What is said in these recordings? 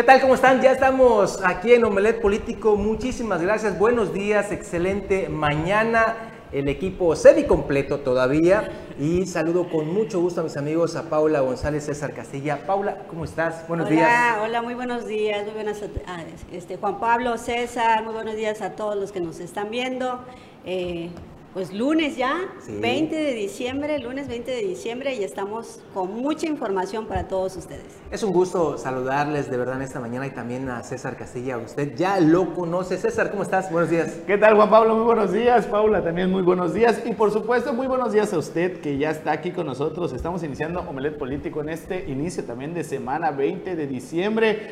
¿Qué tal? ¿Cómo están? Ya estamos aquí en Omelet Político. Muchísimas gracias. Buenos días, excelente mañana. El equipo semi completo todavía. Y saludo con mucho gusto a mis amigos, a Paula González, César Castilla. Paula, ¿cómo estás? Buenos hola, días. Hola, muy buenos días. Muy buenas a, este, Juan Pablo, César, muy buenos días a todos los que nos están viendo. Eh, pues lunes ya, 20 de diciembre, lunes 20 de diciembre y estamos con mucha información para todos ustedes. Es un gusto saludarles de verdad en esta mañana y también a César Castilla. Usted ya lo conoce. César, ¿cómo estás? Buenos días. ¿Qué tal Juan Pablo? Muy buenos días. Paula, también muy buenos días. Y por supuesto, muy buenos días a usted que ya está aquí con nosotros. Estamos iniciando Omelet Político en este inicio también de semana 20 de diciembre.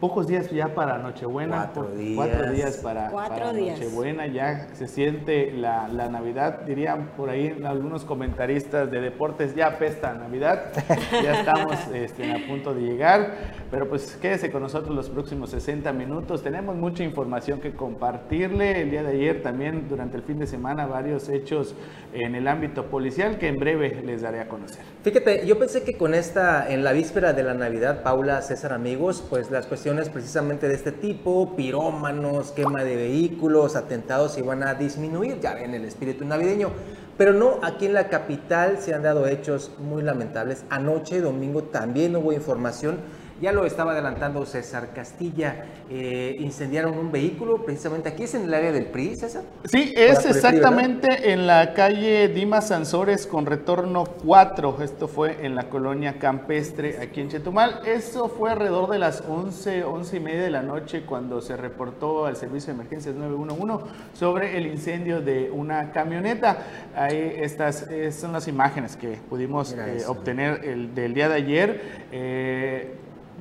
Pocos días ya para Nochebuena. Cuatro días. Cuatro días para, Nochebuena. Ya se siente la, Navidad. Dirían por ahí algunos comentaristas de deportes, ya apesta Navidad. ya estamos este, a punto de llegar. Pero pues quédese con nosotros los próximos 60 minutos. Tenemos mucha información que compartirle. El día de ayer también, durante el fin de semana, varios hechos en el ámbito policial que en breve les daré a conocer. Fíjate, yo pensé que con esta, en la víspera de la Navidad, Paula, César, amigos, pues las cuestiones precisamente de este tipo, pirómanos, quema de vehículos, atentados, iban a disminuir, ya ven el espíritu navideño. Pero no, aquí en la capital se han dado hechos muy lamentables. Anoche, domingo, también hubo información ya lo estaba adelantando César Castilla. Eh, incendiaron un vehículo precisamente aquí, es en el área del PRI, César. Sí, es exactamente en la calle Dimas Sansores con retorno 4. Esto fue en la colonia campestre aquí en Chetumal. Eso fue alrededor de las 11, 11 y media de la noche cuando se reportó al servicio de emergencias 911 sobre el incendio de una camioneta. Ahí estas son las imágenes que pudimos eh, obtener el, del día de ayer. Eh,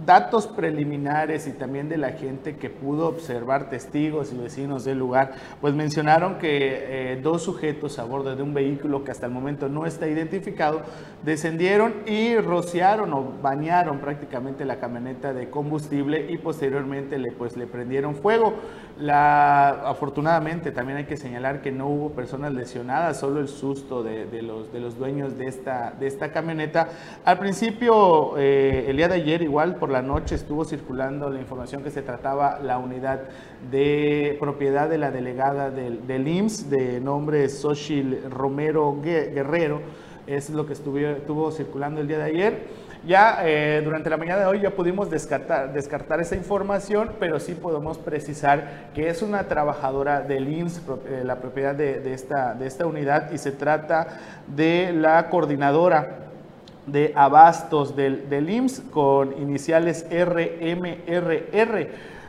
datos preliminares y también de la gente que pudo observar testigos y vecinos del lugar, pues mencionaron que eh, dos sujetos a bordo de un vehículo que hasta el momento no está identificado descendieron y rociaron o bañaron prácticamente la camioneta de combustible y posteriormente le, pues, le prendieron fuego. La, afortunadamente también hay que señalar que no hubo personas lesionadas, solo el susto de, los, de los dueños de esta, de esta camioneta. Al principio, eh, el día de ayer igual por la noche estuvo circulando la información que se trataba la unidad de propiedad de la delegada del, IMSS de nombre Xochil Romero Guerrero. Es lo que estuvo, circulando el día de ayer. Ya eh, durante la mañana de hoy ya pudimos descartar, descartar esa información, pero sí podemos precisar que es una trabajadora del IMSS, eh, la propiedad de, esta, de esta unidad, y se trata de la coordinadora de abastos del, del IMSS con iniciales RMRR.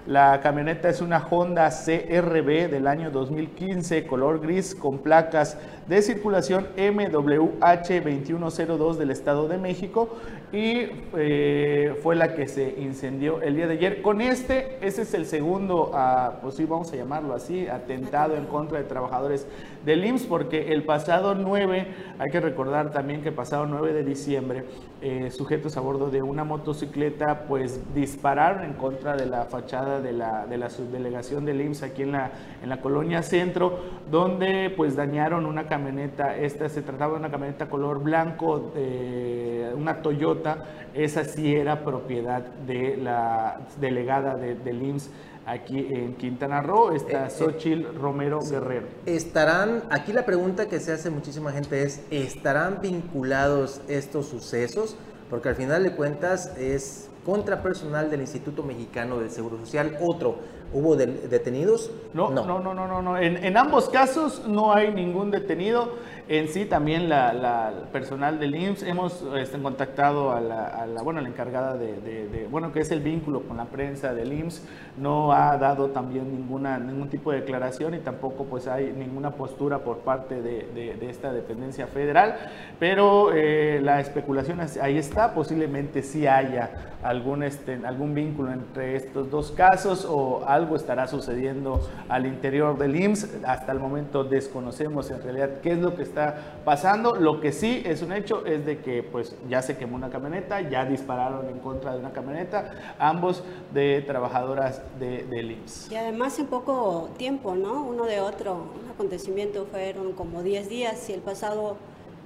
La camioneta es una Honda CRB del año 2015, color gris, con placas de circulación MWH2102 del Estado de México y eh, fue la que se incendió el día de ayer. Con este, ese es el segundo, uh, pues sí, vamos a llamarlo así, atentado en contra de trabajadores del IMSS, porque el pasado 9, hay que recordar también que pasado 9 de diciembre, eh, sujetos a bordo de una motocicleta, pues dispararon en contra de la fachada de la, de la subdelegación del IMSS aquí en la, en la colonia centro, donde pues dañaron una camioneta, esta se trataba de una camioneta color blanco, de una Toyota, esa sí era propiedad de la delegada de, del IMSS aquí en Quintana Roo, está eh, Xochil Romero Guerrero. ¿Estarán, aquí la pregunta que se hace muchísima gente es, ¿estarán vinculados estos sucesos? Porque al final de cuentas es contra personal del Instituto Mexicano del Seguro Social, otro. ¿Hubo detenidos? No, no, no, no, no, no. En, en ambos casos no hay ningún detenido. En sí, también la, personal del IMSS, hemos este, contactado a la, bueno, la encargada de, bueno, que es el vínculo con la prensa del IMSS, no ha dado también ninguna, ningún tipo de declaración y tampoco pues hay ninguna postura por parte de, esta dependencia federal, pero eh, la especulación ahí está, posiblemente sí haya algún, este, algún vínculo entre estos dos casos o algo estará sucediendo al interior del IMSS, hasta el momento desconocemos en realidad qué es lo que está pasando. Lo que sí es un hecho es de que pues ya se quemó una camioneta, ya dispararon en contra de una camioneta, ambos de trabajadoras de, del IMSS. Y además en poco tiempo, ¿no? Uno de otro, un acontecimiento fueron como 10 días y el pasado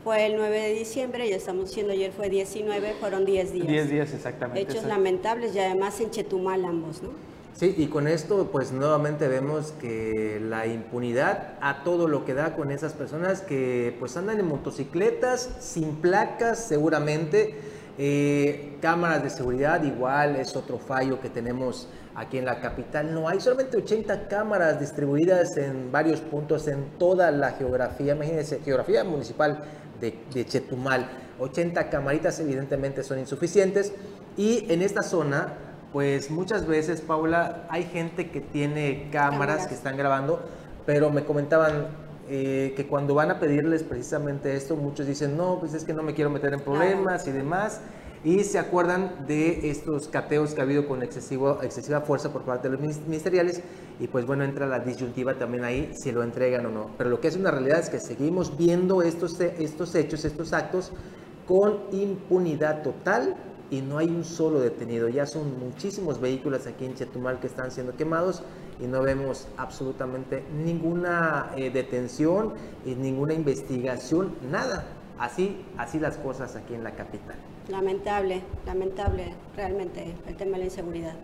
fue el 9 de diciembre, ya estamos diciendo ayer fue 19, fueron 10 días. 10 días exactamente. Hechos lamentables y además en Chetumal ambos, ¿no? Sí, y con esto pues nuevamente vemos que la impunidad a todo lo que da con esas personas que pues andan en motocicletas sin placas seguramente, eh, cámaras de seguridad igual es otro fallo que tenemos aquí en la capital. No hay solamente 80 cámaras distribuidas en varios puntos en toda la geografía, imagínense, geografía municipal de, de Chetumal. 80 camaritas evidentemente son insuficientes y en esta zona pues muchas veces, Paula, hay gente que tiene cámaras, que están grabando, pero me comentaban eh, que cuando van a pedirles precisamente esto, muchos dicen, no, pues es que no me quiero meter en problemas y demás. Y se acuerdan de estos cateos que ha habido con excesivo, excesiva fuerza por parte de los ministeriales. Y pues bueno, entra la disyuntiva también ahí, si lo entregan o no. Pero lo que es una realidad es que seguimos viendo estos, estos hechos, estos actos, con impunidad total y no hay un solo detenido. Ya son muchísimos vehículos aquí en Chetumal que están siendo quemados y no vemos absolutamente ninguna eh, detención y ninguna investigación, nada. Así, así las cosas aquí en la capital. Lamentable, lamentable realmente el tema de la inseguridad.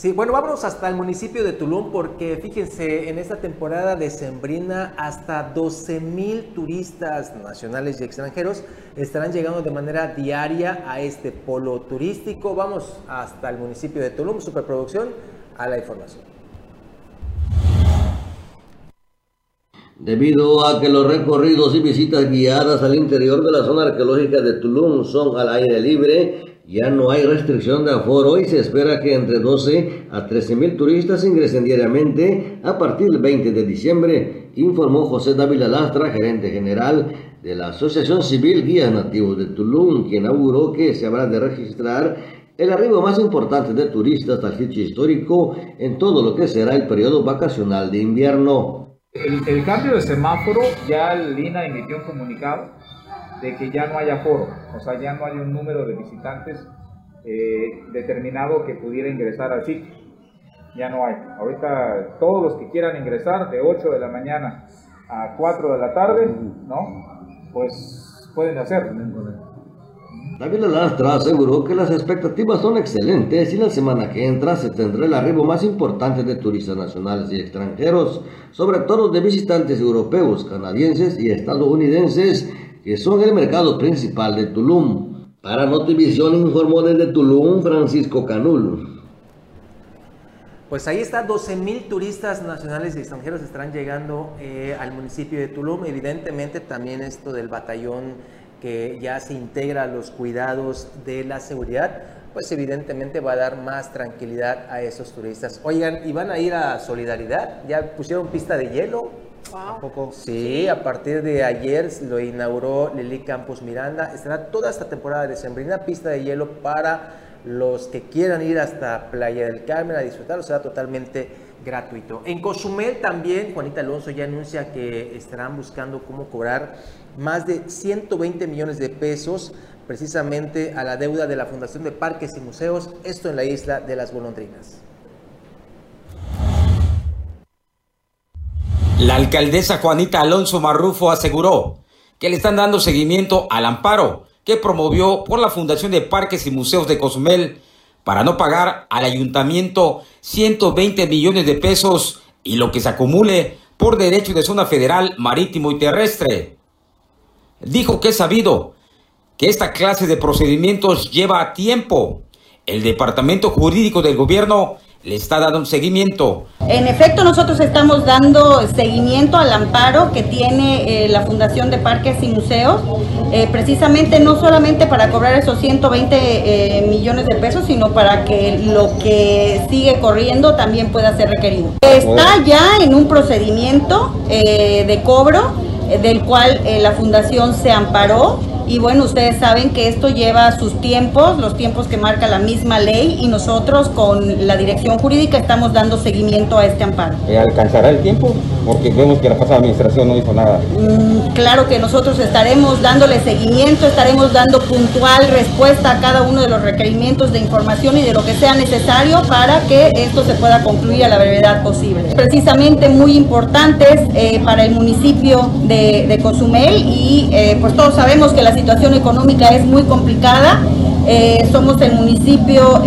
Sí, bueno, vámonos hasta el municipio de Tulum porque fíjense, en esta temporada de Sembrina hasta 12 mil turistas nacionales y extranjeros estarán llegando de manera diaria a este polo turístico. Vamos hasta el municipio de Tulum, superproducción, a la información. Debido a que los recorridos y visitas guiadas al interior de la zona arqueológica de Tulum son al aire libre, ya no hay restricción de aforo y se espera que entre 12 a 13 mil turistas ingresen diariamente a partir del 20 de diciembre, informó José Dávila Lastra, gerente general de la Asociación Civil Guías Nativos de Tulum, quien auguró que se habrá de registrar el arribo más importante de turistas al sitio histórico en todo lo que será el periodo vacacional de invierno. El, cambio de semáforo, ya el INA emitió un comunicado de que ya no haya aforo, o sea, ya no hay un número de visitantes eh, determinado que pudiera ingresar al sitio. Ya no hay. Ahorita todos los que quieran ingresar de 8 de la mañana a 4 de la tarde, ¿no? Pues pueden hacerlo. David Lastra aseguró que las expectativas son excelentes y la semana que entra se tendrá el arribo más importante de turistas nacionales y extranjeros, sobre todo de visitantes europeos, canadienses y estadounidenses que son el mercado principal de Tulum. Para Notivisión informó desde Tulum Francisco Canul. Pues ahí está, 12 mil turistas nacionales y extranjeros estarán llegando eh, al municipio de Tulum. Evidentemente también esto del batallón que ya se integra a los cuidados de la seguridad, pues evidentemente va a dar más tranquilidad a esos turistas. Oigan, ¿y van a ir a Solidaridad? ¿Ya pusieron pista de hielo? Wow. Sí, a partir de ayer lo inauguró Lili Campos Miranda. Estará toda esta temporada de sembrina pista de hielo para los que quieran ir hasta Playa del Carmen a disfrutarlo. Será totalmente gratuito. En Cozumel también, Juanita Alonso ya anuncia que estarán buscando cómo cobrar más de 120 millones de pesos precisamente a la deuda de la Fundación de Parques y Museos, esto en la isla de las Golondrinas. La alcaldesa Juanita Alonso Marrufo aseguró que le están dando seguimiento al amparo que promovió por la Fundación de Parques y Museos de Cozumel para no pagar al ayuntamiento 120 millones de pesos y lo que se acumule por derecho de zona federal, marítimo y terrestre. Dijo que es sabido que esta clase de procedimientos lleva tiempo. El Departamento Jurídico del Gobierno le está dando un seguimiento. En efecto, nosotros estamos dando seguimiento al amparo que tiene eh, la Fundación de Parques y Museos, eh, precisamente no solamente para cobrar esos 120 eh, millones de pesos, sino para que lo que sigue corriendo también pueda ser requerido. Está ya en un procedimiento de cobro del cual la Fundación se amparó y bueno, ustedes saben que esto lleva sus tiempos, los tiempos que marca la misma ley y nosotros con la dirección jurídica estamos dando seguimiento a este amparo. ¿Alcanzará el tiempo? Porque vemos que la pasada administración no hizo nada. Mm, claro que nosotros estaremos dándole seguimiento, estaremos dando puntual respuesta a cada uno de los requerimientos de información y de lo que sea necesario para que esto se pueda concluir a la brevedad posible. Precisamente muy importantes eh, para el municipio de, Cozumel y eh, pues todos sabemos que la situación económica es muy complicada. Eh, somos el municipio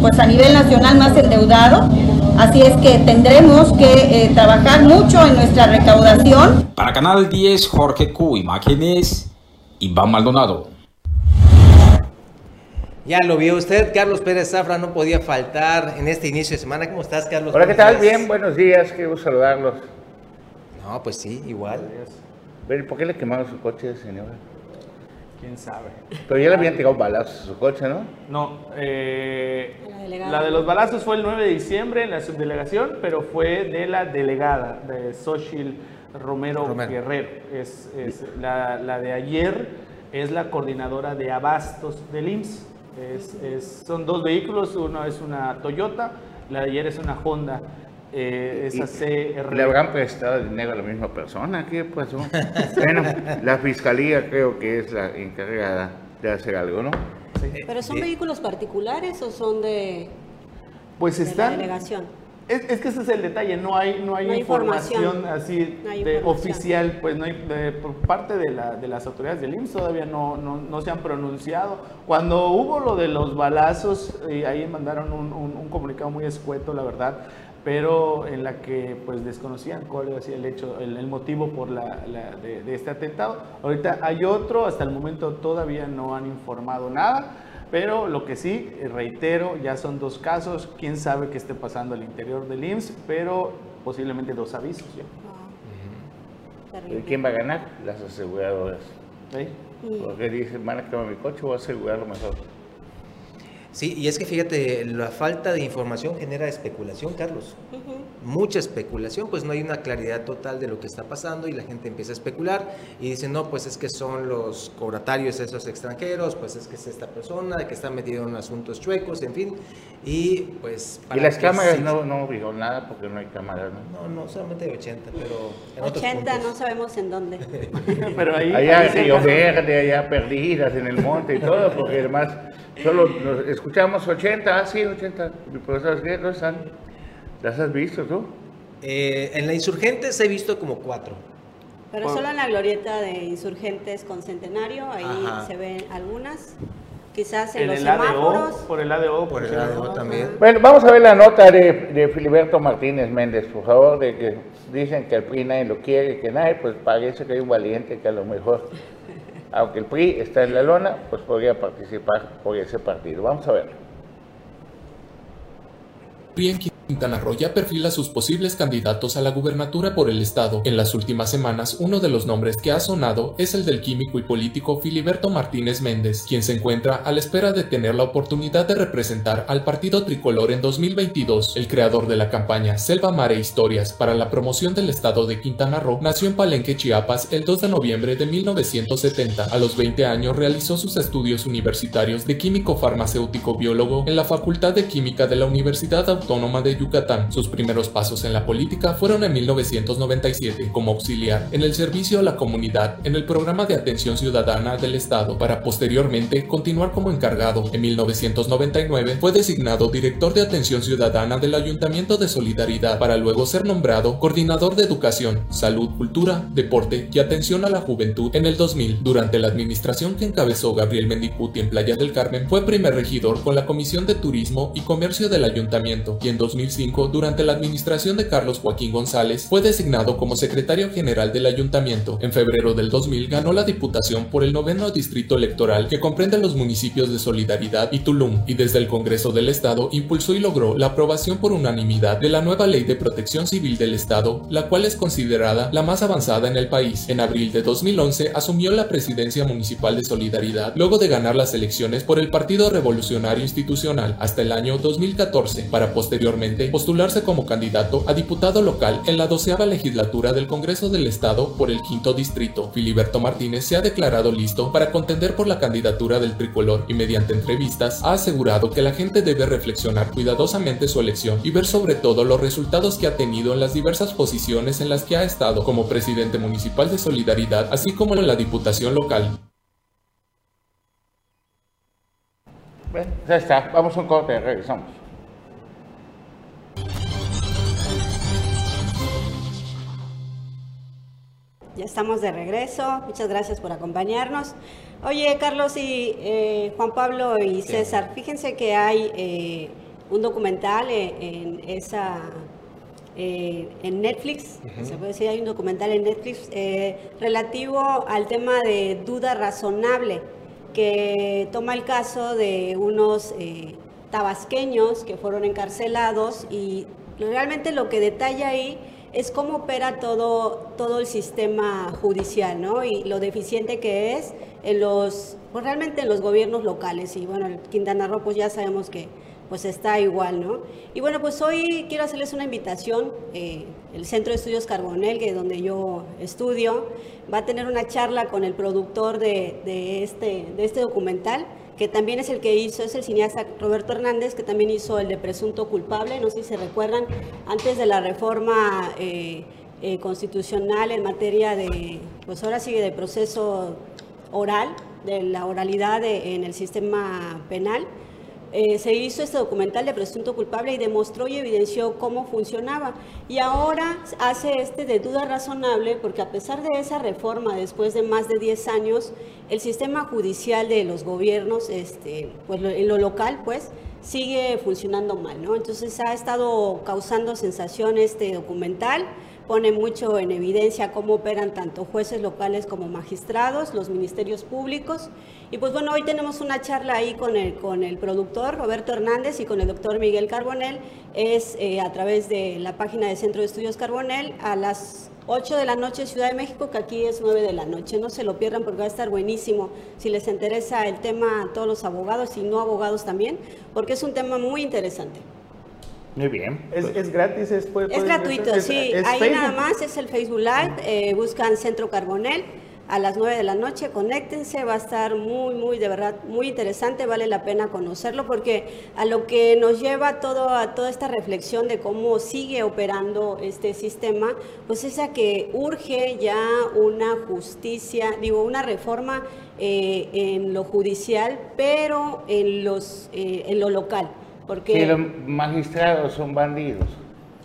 pues a nivel nacional más endeudado. Así es que tendremos que eh, trabajar mucho en nuestra recaudación. Para Canal 10, Jorge Q, imágenes, Iván Maldonado. Ya lo vio usted, Carlos Pérez Zafra no podía faltar en este inicio de semana. ¿Cómo estás, Carlos? Hola, ¿qué tal? Bien, buenos días, quiero saludarlos. No, pues sí, igual. ¿Por qué le quemaron su coche, señora? Quién sabe. Pero ya le habían tirado balazos a su coche, ¿no? No, eh, la, de los balazos fue el 9 de diciembre en la subdelegación, pero fue de la delegada, de Xochitl Romero, Guerrero. Es, la, la, de ayer es la coordinadora de abastos del IMSS. Es, son dos vehículos, uno es una Toyota, la de ayer es una Honda. Eh, esa CR. ¿Le habrán prestado dinero a la misma persona? ¿Qué pasó? bueno, la fiscalía creo que es la encargada de hacer algo, ¿no? ¿Pero son vehículos particulares o son de, pues están, la delegación? Es, que ese es el detalle, no hay, no hay, información, así de oficial, pues no hay, por parte de, la, de, las autoridades del IMSS todavía no, no, no, se han pronunciado. Cuando hubo lo de los balazos, eh, ahí mandaron un, un, comunicado muy escueto, la verdad, pero en la que pues desconocían cuál era el hecho, el, motivo por la, de, este atentado. Ahorita hay otro, hasta el momento todavía no han informado nada, pero lo que sí, reitero, ya son dos casos, quién sabe qué esté pasando al interior del IMSS, pero posiblemente dos avisos ya. ¿Quién va a ganar? Las aseguradoras. ¿Sí? Porque dicen, van a quemar mi coche, voy a asegurarlo mejor. Sí, y es que fíjate, la falta de información genera especulación, Carlos. Mucha especulación, pues no hay una claridad total de lo que está pasando y la gente empieza a especular y dice, no, pues es que son los cobratarios esos extranjeros, pues es que es esta persona que está metido en asuntos chuecos, en fin. Y pues... y las cámaras no, no vio nada porque no hay cámaras, ¿no? No, no, solamente hay 80, pero... En 80 no sabemos en dónde. pero ahí... Allá en Río Verde, allá perdidas en el monte y todo, porque además Solo escuchamos 80, ah, sí, 80. Pero ¿sabes qué? ¿No están? ¿Las has visto tú? Eh, en la Insurgentes he visto como cuatro. Pero solo en la glorieta de Insurgentes con Centenario, ahí se ven algunas. Quizás en, los el semáforos. por el ADO. Por el ADO también. Bueno, vamos a ver la nota de, de, Filiberto Martínez Méndez, por favor, de que dicen que el PRI nadie lo quiere, que nadie, pues parece que hay un valiente que a lo mejor aunque el PRI está en la lona, pues podría participar por ese partido. Vamos a verlo. Quintana Roo ya perfila sus posibles candidatos a la gubernatura por el estado. En las últimas semanas, uno de los nombres que ha sonado es el del químico y político Filiberto Martínez Méndez, quien se encuentra a la espera de tener la oportunidad de representar al partido tricolor en 2022. El creador de la campaña Selva Mare Historias para la promoción del estado de Quintana Roo nació en Palenque, Chiapas, el 2 de noviembre de 1970. A los 20 años realizó sus estudios universitarios de químico farmacéutico biólogo en la Facultad de Química de la Universidad Autónoma de Yucatán. Sus primeros pasos en la política fueron en 1997 como auxiliar en el servicio a la comunidad en el programa de atención ciudadana del Estado para posteriormente continuar como encargado. En 1999 fue designado director de atención ciudadana del Ayuntamiento de Solidaridad para luego ser nombrado coordinador de educación, salud, cultura, deporte y atención a la juventud en el 2000. Durante la administración que encabezó Gabriel Mendicuti en Playa del Carmen fue primer regidor con la Comisión de Turismo y Comercio del Ayuntamiento y en 2000 durante la administración de Carlos Joaquín González, fue designado como secretario general del ayuntamiento. En febrero del 2000 ganó la diputación por el noveno distrito electoral que comprende los municipios de Solidaridad y Tulum, y desde el Congreso del Estado impulsó y logró la aprobación por unanimidad de la nueva Ley de Protección Civil del Estado, la cual es considerada la más avanzada en el país. En abril de 2011 asumió la presidencia municipal de Solidaridad luego de ganar las elecciones por el Partido Revolucionario Institucional hasta el año 2014 para posteriormente postularse como candidato a diputado local en la doceava legislatura del Congreso del Estado por el quinto distrito. Filiberto Martínez se ha declarado listo para contender por la candidatura del tricolor y mediante entrevistas ha asegurado que la gente debe reflexionar cuidadosamente su elección y ver sobre todo los resultados que ha tenido en las diversas posiciones en las que ha estado como presidente municipal de Solidaridad, así como en la diputación local. Bueno, ya está. Vamos a un corte, regresamos. Ya estamos de regreso. Muchas gracias por acompañarnos. Oye, Carlos y eh, Juan Pablo y César, fíjense que hay eh, un documental en, en esa eh, en Netflix, se puede decir, hay un documental en Netflix relativo al tema de duda razonable que toma el caso de unos tabasqueños que fueron encarcelados y realmente lo que detalla ahí es cómo opera todo, todo el sistema judicial, ¿no? Y lo deficiente que es en los, pues realmente en los gobiernos locales. Y bueno, el Quintana Roo pues ya sabemos que pues está igual, ¿no? Y bueno, pues hoy quiero hacerles una invitación. Eh, el Centro de Estudios Carbonel, que es donde yo estudio, va a tener una charla con el productor de, este, de este documental, que también es el que hizo, es el cineasta Roberto Hernández, que también hizo el de Presunto Culpable, no sé si se recuerdan, antes de la reforma eh, eh, constitucional en materia de, pues ahora sigue de proceso oral, de la oralidad en el sistema penal eh, se hizo este documental de presunto culpable y demostró y evidenció cómo funcionaba. Y ahora hace este de duda razonable porque a pesar de esa reforma, después de más de 10 años, el sistema judicial de los gobiernos, este, pues en lo local, pues, sigue funcionando mal, ¿no? Entonces ha estado causando sensación este documental pone mucho en evidencia cómo operan tanto jueces locales como magistrados, los ministerios públicos. Y pues bueno, hoy tenemos una charla ahí con el, con el productor Roberto Hernández y con el doctor Miguel Carbonel. Es eh, a través de la página de Centro de Estudios Carbonel a las 8 de la noche Ciudad de México, que aquí es 9 de la noche. No se lo pierdan porque va a estar buenísimo. Si les interesa el tema a todos los abogados y no abogados también, porque es un tema muy interesante. Muy bien. ¿Es, es gratis? ¿Es, es gratuito, sí. Ahí nada más es el Facebook Live. Eh, buscan Centro Carbonel a las 9 de la noche. Conéctense, va a estar muy, muy, de verdad, muy interesante. Vale la pena conocerlo porque a lo que nos lleva todo, a toda esta reflexión de cómo sigue operando este sistema, pues es a que urge ya una justicia, digo, una reforma eh, en lo judicial, pero en, los, eh, en lo local. Porque... los magistrados son bandidos.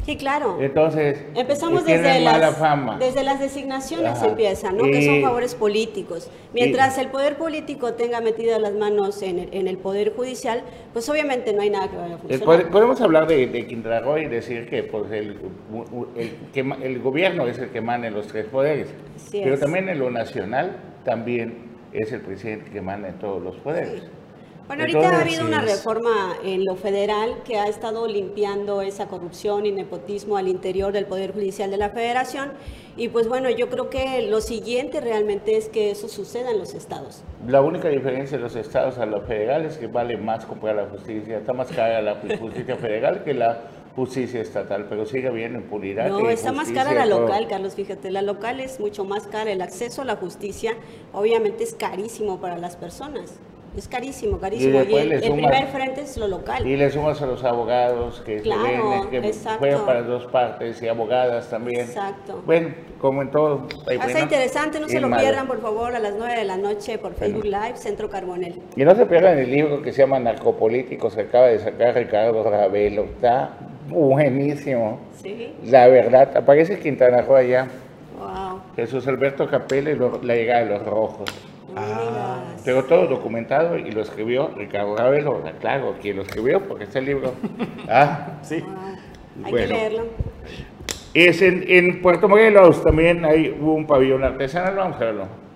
Sí, claro. Entonces, empezamos desde las, fama. desde las designaciones empiezan, ¿no? Que son favores políticos. Mientras el poder político tenga metidas las manos en el, en el, poder judicial, pues obviamente no hay nada que vaya a funcionar. Podemos hablar de, de Quintana Roo y decir que pues el, el, el, gobierno es el que manda en los tres poderes, pero también en lo nacional también es el presidente que manda en todos los poderes. Bueno, ahorita ha habido una reforma en lo federal que ha estado limpiando esa corrupción y nepotismo al interior del Poder Judicial de la Federación. Y pues bueno, yo creo que lo siguiente realmente es que eso suceda en los estados. La única diferencia de los estados a los federales es que vale más comprar la justicia, está más cara la justicia federal que la justicia estatal, pero sigue habiendo impunidad. No, está más cara la local, Carlos, fíjate, la local es mucho más cara, el acceso a la justicia obviamente es carísimo para las personas. Es carísimo, carísimo. Y, el, primer frente es lo local. Y le sumas a los abogados que, claro, que juegan para dos partes y abogadas también. Exacto. Bueno, como en todo. Está interesante, no se lo pierdan, por favor, a las 9 de la noche por Facebook Live, Centro Carbonel. Y no se pierdan el libro que se llama Narcopolíticos, que acaba de sacar Ricardo Ravelo. Está buenísimo. Sí. La verdad, aparece Quintana Roo allá. Wow. Jesús Alberto Capella y la llegada de los rojos. Ah, pero todo documentado y lo escribió Ricardo Ravelo, claro, quien lo escribió porque está el libro. Ah, sí. hay que leerlo. Es en, en, Puerto Morelos también hay un pabellón artesanal, vamos a verlo.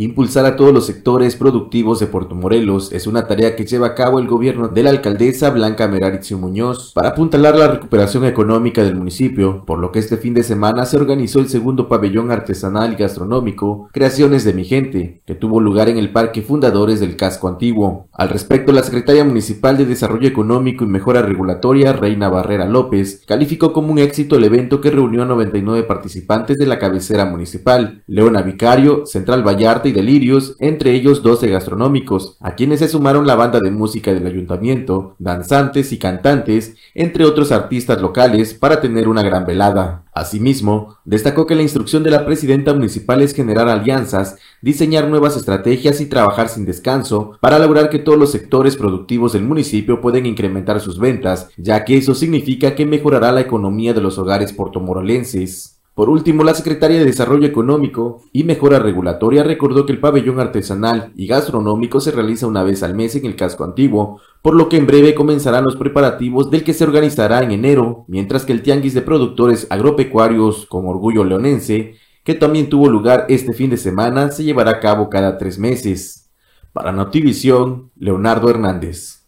Impulsar a todos los sectores productivos de Puerto Morelos es una tarea que lleva a cabo el gobierno de la alcaldesa Blanca Meraritio Muñoz para apuntalar la recuperación económica del municipio, por lo que este fin de semana se organizó el segundo pabellón artesanal y gastronómico Creaciones de mi gente, que tuvo lugar en el Parque Fundadores del Casco Antiguo. Al respecto, la secretaria municipal de Desarrollo Económico y Mejora Regulatoria, Reina Barrera López, calificó como un éxito el evento que reunió a 99 participantes de la cabecera municipal, Leona Vicario, Central Vallarta y Delirios, entre ellos 12 gastronómicos, a quienes se sumaron la banda de música del ayuntamiento, danzantes y cantantes, entre otros artistas locales, para tener una gran velada. Asimismo, destacó que la instrucción de la presidenta municipal es generar alianzas, diseñar nuevas estrategias y trabajar sin descanso para lograr que todos los sectores productivos del municipio puedan incrementar sus ventas, ya que eso significa que mejorará la economía de los hogares portomorolenses. Por último, la secretaria de Desarrollo Económico y Mejora Regulatoria recordó que el pabellón artesanal y gastronómico se realiza una vez al mes en el casco antiguo, por lo que en breve comenzarán los preparativos del que se organizará en enero, mientras que el tianguis de productores agropecuarios con orgullo leonense, que también tuvo lugar este fin de semana, se llevará a cabo cada tres meses. Para Notivisión, Leonardo Hernández.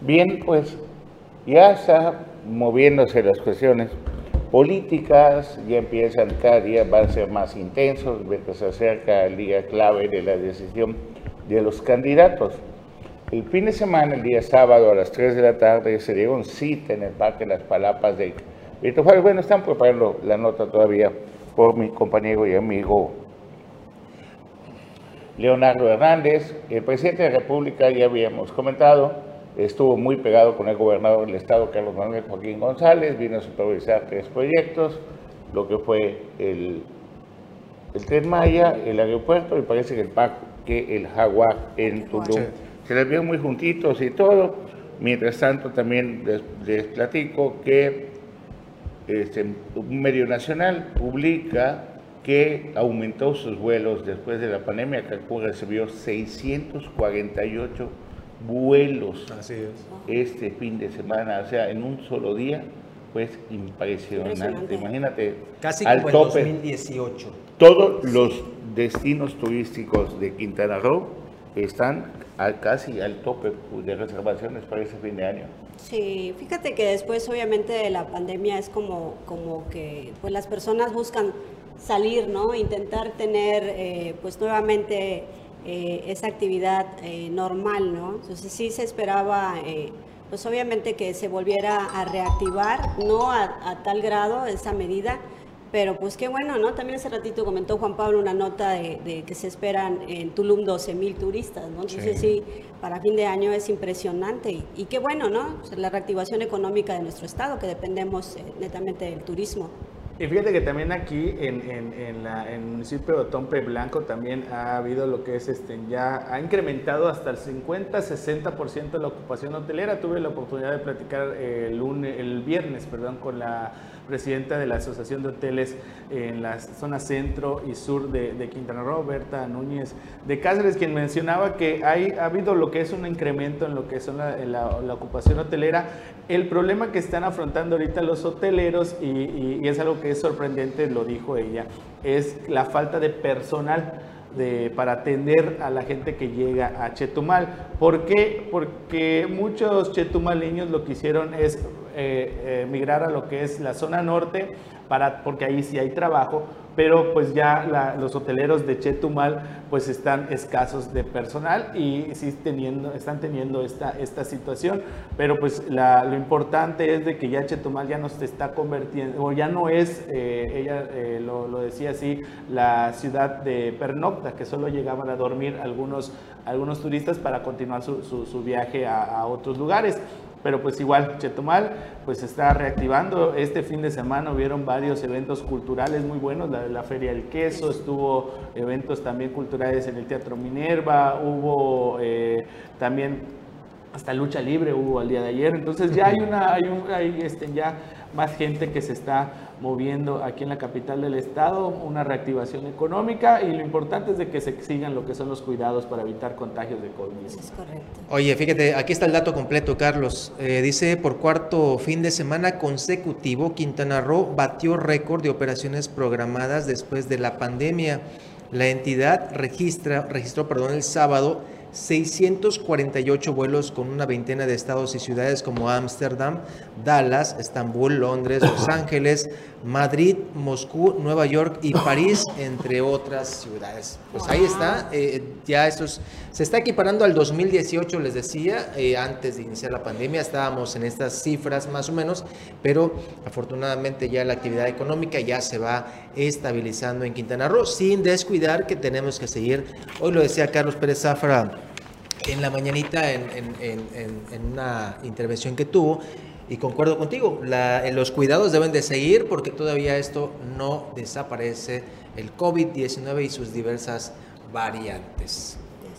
Bien, pues ya está moviéndose las cuestiones políticas, ya empiezan cada día, van a ser más intensos, mientras se acerca el día clave de la decisión de los candidatos. El fin de semana, el día sábado a las 3 de la tarde, se dio un cita en el Parque Las Palapas de Vito Bueno, están preparando la nota todavía por mi compañero y amigo Leonardo Hernández. El presidente de la República, ya habíamos comentado, estuvo muy pegado con el gobernador del estado, Carlos Manuel Joaquín González, vino a supervisar tres proyectos, lo que fue el, el Tren Maya, el aeropuerto y parece que el parque El Jaguar en Tulum se les vio muy juntitos y todo. Mientras tanto, también les, platico que este, un medio nacional publica que aumentó sus vuelos después de la pandemia. Cancún recibió 648 vuelos este fin de semana, o sea, en un solo día, pues impresionante. Imagínate, casi al como tope, 2018. Todos los destinos turísticos de Quintana Roo están casi al tope de reservaciones para ese fin de año. Sí, fíjate que después obviamente de la pandemia es como, como que pues las personas buscan salir, ¿no? Intentar tener eh, pues nuevamente eh, esa actividad eh, normal, ¿no? Entonces sí se esperaba pues obviamente que se volviera a reactivar, no a, a tal grado esa medida, pero pues qué bueno, ¿no? También hace ratito comentó Juan Pablo una nota de, que se esperan en Tulum 12 mil turistas, ¿no? Entonces sí. para fin de año es impresionante y, qué bueno, ¿no? la reactivación económica de nuestro estado, que dependemos eh, netamente del turismo. Y fíjate que también aquí en, el municipio de Tompe Blanco también ha habido lo que es, este, ya ha incrementado hasta el 50-60% la ocupación hotelera. Tuve la oportunidad de platicar el, lunes, el viernes perdón, con la presidenta de la Asociación de Hoteles en la zona centro y sur de, Quintana Roo, Berta Núñez de Cáceres, quien mencionaba que hay, ha habido lo que es un incremento en lo que son la, ocupación hotelera. El problema que están afrontando ahorita los hoteleros, y, y es algo que es sorprendente, lo dijo ella, es la falta de personal. De, para atender a la gente que llega a Chetumal. ¿Por qué? Porque muchos chetumaleños lo que hicieron es eh, eh, migrar a lo que es la zona norte, para, porque ahí sí hay trabajo, pero pues ya los hoteleros de Chetumal pues están escasos de personal y sí teniendo, están teniendo esta, esta situación, pero pues lo importante es de que ya Chetumal ya no se está convirtiendo, o ya no es, eh, ella lo, decía así, la ciudad de pernocta, que solo llegaban a dormir algunos, algunos turistas para continuar su, su, viaje a, a otros lugares pero pues igual Chetumal pues está reactivando. Este fin de semana hubieron varios eventos culturales muy buenos, la, la Feria del Queso, estuvo eventos también culturales en el Teatro Minerva, hubo eh, también hasta lucha libre hubo el día de ayer, entonces ya hay una, hay, un, hay este, ya más gente que se está moviendo aquí en la capital del estado, una reactivación económica y lo importante es de que se sigan lo que son los cuidados para evitar contagios de COVID. Es correcto. Oye, fíjate, aquí está el dato completo, Carlos. Eh, dice, por cuarto fin de semana consecutivo, Quintana Roo batió récord de operaciones programadas después de la pandemia. la entidad registra, registró perdón, el sábado 648 vuelos con una veintena de estados y ciudades como Ámsterdam, Dallas, Estambul, Londres, Los Ángeles, Madrid, Moscú, Nueva York y París, entre otras ciudades. Pues ahí está, eh, ya eso se está equiparando al 2018, les decía, eh, antes de iniciar la pandemia estábamos en estas cifras más o menos, pero afortunadamente ya la actividad económica ya se va estabilizando en Quintana Roo, sin descuidar que tenemos que seguir, hoy lo decía Carlos Pérez Zafra en la mañanita en, en una intervención que tuvo, y concuerdo contigo, los cuidados deben de seguir porque todavía esto no desaparece, el COVID-19 y sus diversas variantes.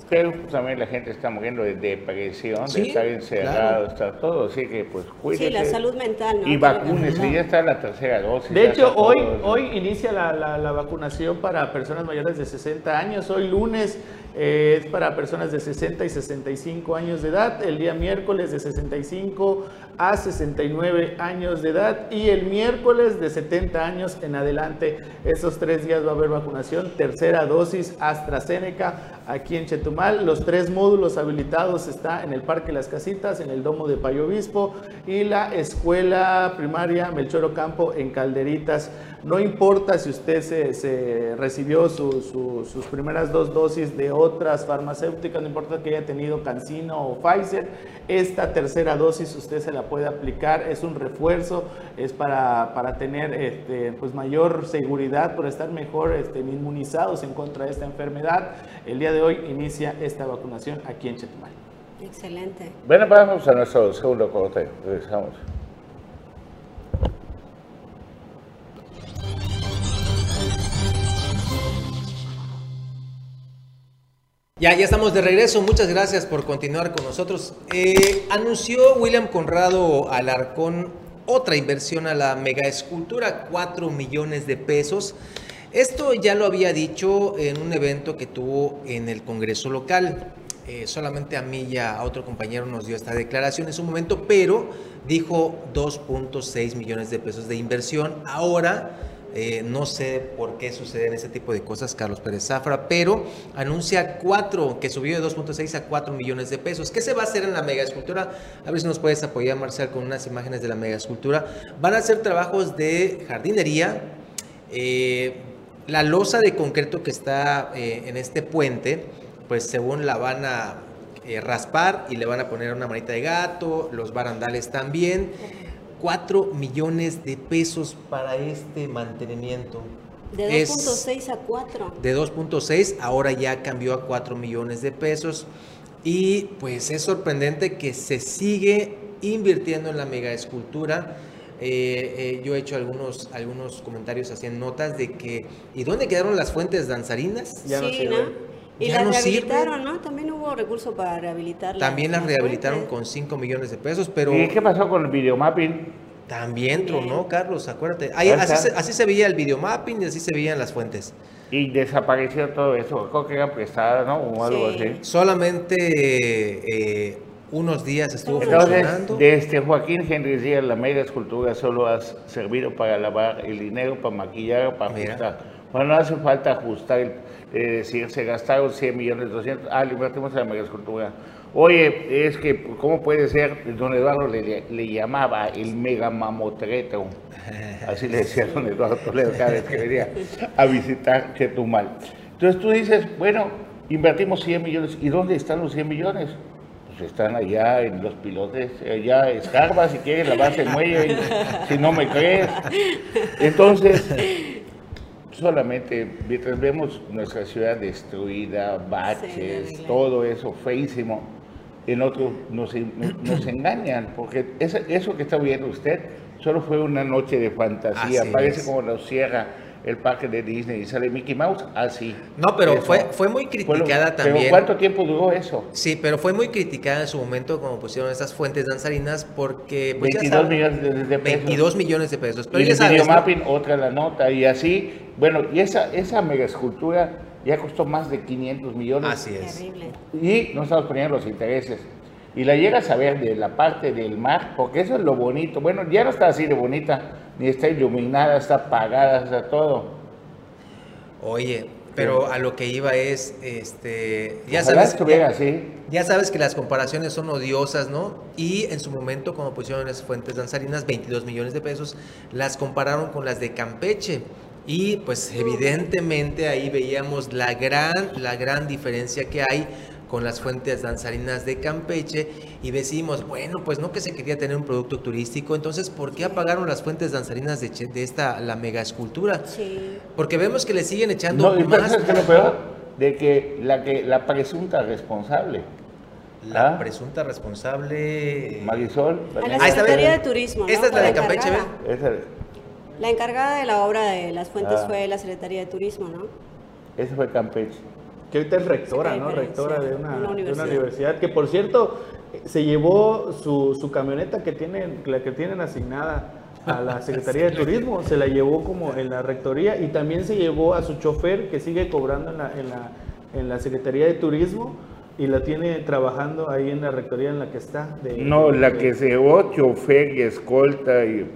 Pero también la gente está muriendo de depresión, de estar encerrado, está todo, así que pues cuídese. Sí, la salud mental, ¿no? Y vacúnese, ya está la tercera dosis. De hecho, hoy, hoy inicia la, la, la, vacunación para personas mayores de 60 años, hoy lunes eh, es para personas de 60 y 65 años de edad, el día miércoles de 65 a 69 años de edad y el miércoles de 70 años en adelante. Esos tres días va a haber vacunación, tercera dosis AstraZeneca aquí en Chetumal. Los tres módulos habilitados está en el Parque Las Casitas, en el Domo de Payo Obispo y la Escuela Primaria Melchor Ocampo en Calderitas. No importa si usted se, recibió sus primeras dos dosis de otras farmacéuticas, no importa que haya tenido Cancino o Pfizer, esta tercera dosis usted se la puede aplicar, es un refuerzo, es para, para tener este, pues mayor seguridad, por estar mejor este, inmunizados en contra de esta enfermedad. El día de hoy inicia esta vacunación aquí en Chetumal. Excelente. Bueno, vamos a nuestro segundo corte. Regresamos. Ya, ya estamos de regreso. Muchas gracias por continuar con nosotros. Eh, anunció William Conrado Alarcón otra inversión a la mega escultura, 4 millones de pesos. Esto ya lo había dicho en un evento que tuvo en el Congreso local. Eh, solamente a mí y a otro compañero nos dio esta declaración en su momento, pero dijo 2.6 millones de pesos de inversión. Ahora eh, no sé por qué suceden ese tipo de cosas, Carlos Pérez Zafra, pero anuncia cuatro, que subió de 2.6 a 4 millones de pesos. ¿Qué se va a hacer en la mega escultura? A ver si nos puedes apoyar, Marcial, con unas imágenes de la mega escultura. Van a hacer trabajos de jardinería. Eh, la losa de concreto que está eh, en este puente, pues según la van a raspar y le van a poner una manita de gato, los barandales también. 4 millones de pesos para este mantenimiento. De 2.6 a 4. De 2.6, ahora ya cambió a 4 millones de pesos. Y pues es sorprendente que se sigue invirtiendo en la mega escultura. Eh, eh, yo he hecho algunos, algunos comentarios haciendo notas de que, ¿y dónde quedaron las fuentes danzarinas? Ya no sí, ¿no? Y las rehabilitaron, ¿no? También hubo recursos para rehabilitarlas. También las rehabilitaron con 5 millones de pesos, pero... ¿Y qué pasó con el videomapping? También tronó, Carlos, acuérdate. así, se, veía el videomapping y así se veían las fuentes. Y desapareció todo eso, creo que era prestada, ¿no? O algo así. Solamente eh, unos días estuvo funcionando. Desde Joaquín Henry Díaz, la mega escultura solo ha servido para lavar el dinero, para maquillar, para ajustar. Bueno, no hace falta ajustar el es decir, se gastaron 100 millones, 200, ah, le invertimos en la escultura. Oye, es que, ¿cómo puede ser? Don Eduardo le, le llamaba el mega mamotreto. Así le decía don Eduardo Toledo cada vez que venía a visitar Chetumal. Entonces tú dices, bueno, invertimos 100 millones. ¿Y dónde están los 100 millones? Pues están allá en los pilotes, allá escarba si quieres la base muelle, si no me crees. Entonces, solamente mientras vemos nuestra ciudad destruida, baches, todo eso feísimo, en otro nos, nos engañan, porque eso, que está viendo usted solo fue una noche de fantasía, parece como la cierra el parque de Disney y sale Mickey Mouse así. No, pero fue, fue muy criticada también. ¿Cuánto tiempo duró eso? Sí, pero fue muy criticada en su momento como pusieron esas fuentes danzarinas porque... 22 pues, millones de, pesos. 22 millones de pesos. Pero y el video mapping, otra la nota y así. Bueno, y esa, esa mega escultura ya costó más de 500 millones. Así es. Terrible. Y no estamos poniendo los intereses. Y la llegas a ver de la parte del mar, porque eso es lo bonito. Bueno, ya no está así de bonita, ni está iluminada, está apagada, está todo. Oye, Pero a lo que iba es, este, ya Ojalá sabes, estuviera ya, así. ya sabes que las comparaciones son odiosas, ¿no? Y en su momento, como pusieron las fuentes danzarinas, 22 millones de pesos, las compararon con las de Campeche. Y pues evidentemente ahí veíamos la gran, la gran diferencia que hay con las fuentes danzarinas de Campeche y decimos, bueno, pues no que se quería tener un producto turístico, entonces ¿por qué apagaron las fuentes danzarinas de, Che- de esta, la mega escultura? Sí. Porque vemos que le siguen echando No, y más ¿sabes qué es lo peor? De que la, que la presunta responsable, la ¿Ah? presunta responsable. Marisol, A la Ahí está, Secretaría ve. de Turismo. ¿no? Esta es la de Campeche, La encargada de la obra de las fuentes Ah. fue la Secretaría de Turismo, ¿no? esa fue Campeche. Que ahorita es rectora, ¿no? Rectora de una, Una de una universidad. Que por cierto, se llevó su, su camioneta que tienen, la que tienen asignada a la Secretaría de Turismo, se la llevó como en la rectoría y también se llevó a su chofer que sigue cobrando en la, en la, en la Secretaría de Turismo y la tiene trabajando ahí en la rectoría en la que está. de- No, la que se llevó chofer y escolta y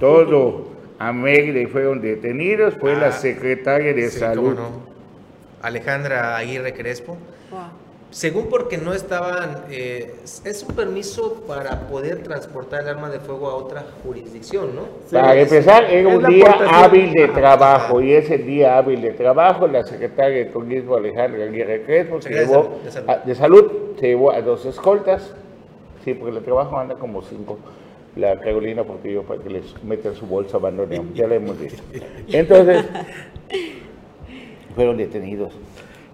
todo a Mérida y fueron detenidos fue Ah, la secretaria de Sí, Salud. cómo no. Alejandra Aguirre Crespo. Wow. Según porque no estaban, eh, es un permiso para poder transportar el arma de fuego a otra jurisdicción, ¿no? Sí, Para es- empezar, era es un día hábil de Ajá. trabajo y ese día hábil de trabajo la secretaria de Turismo Alejandra Aguirre Crespo se llevó de Salud. a- de salud, se llevó a dos escoltas, sí, porque el trabajo anda como cinco. La Carolina Portillo para que les metan su bolsa abandonada, ya la hemos visto. Entonces, fueron detenidos.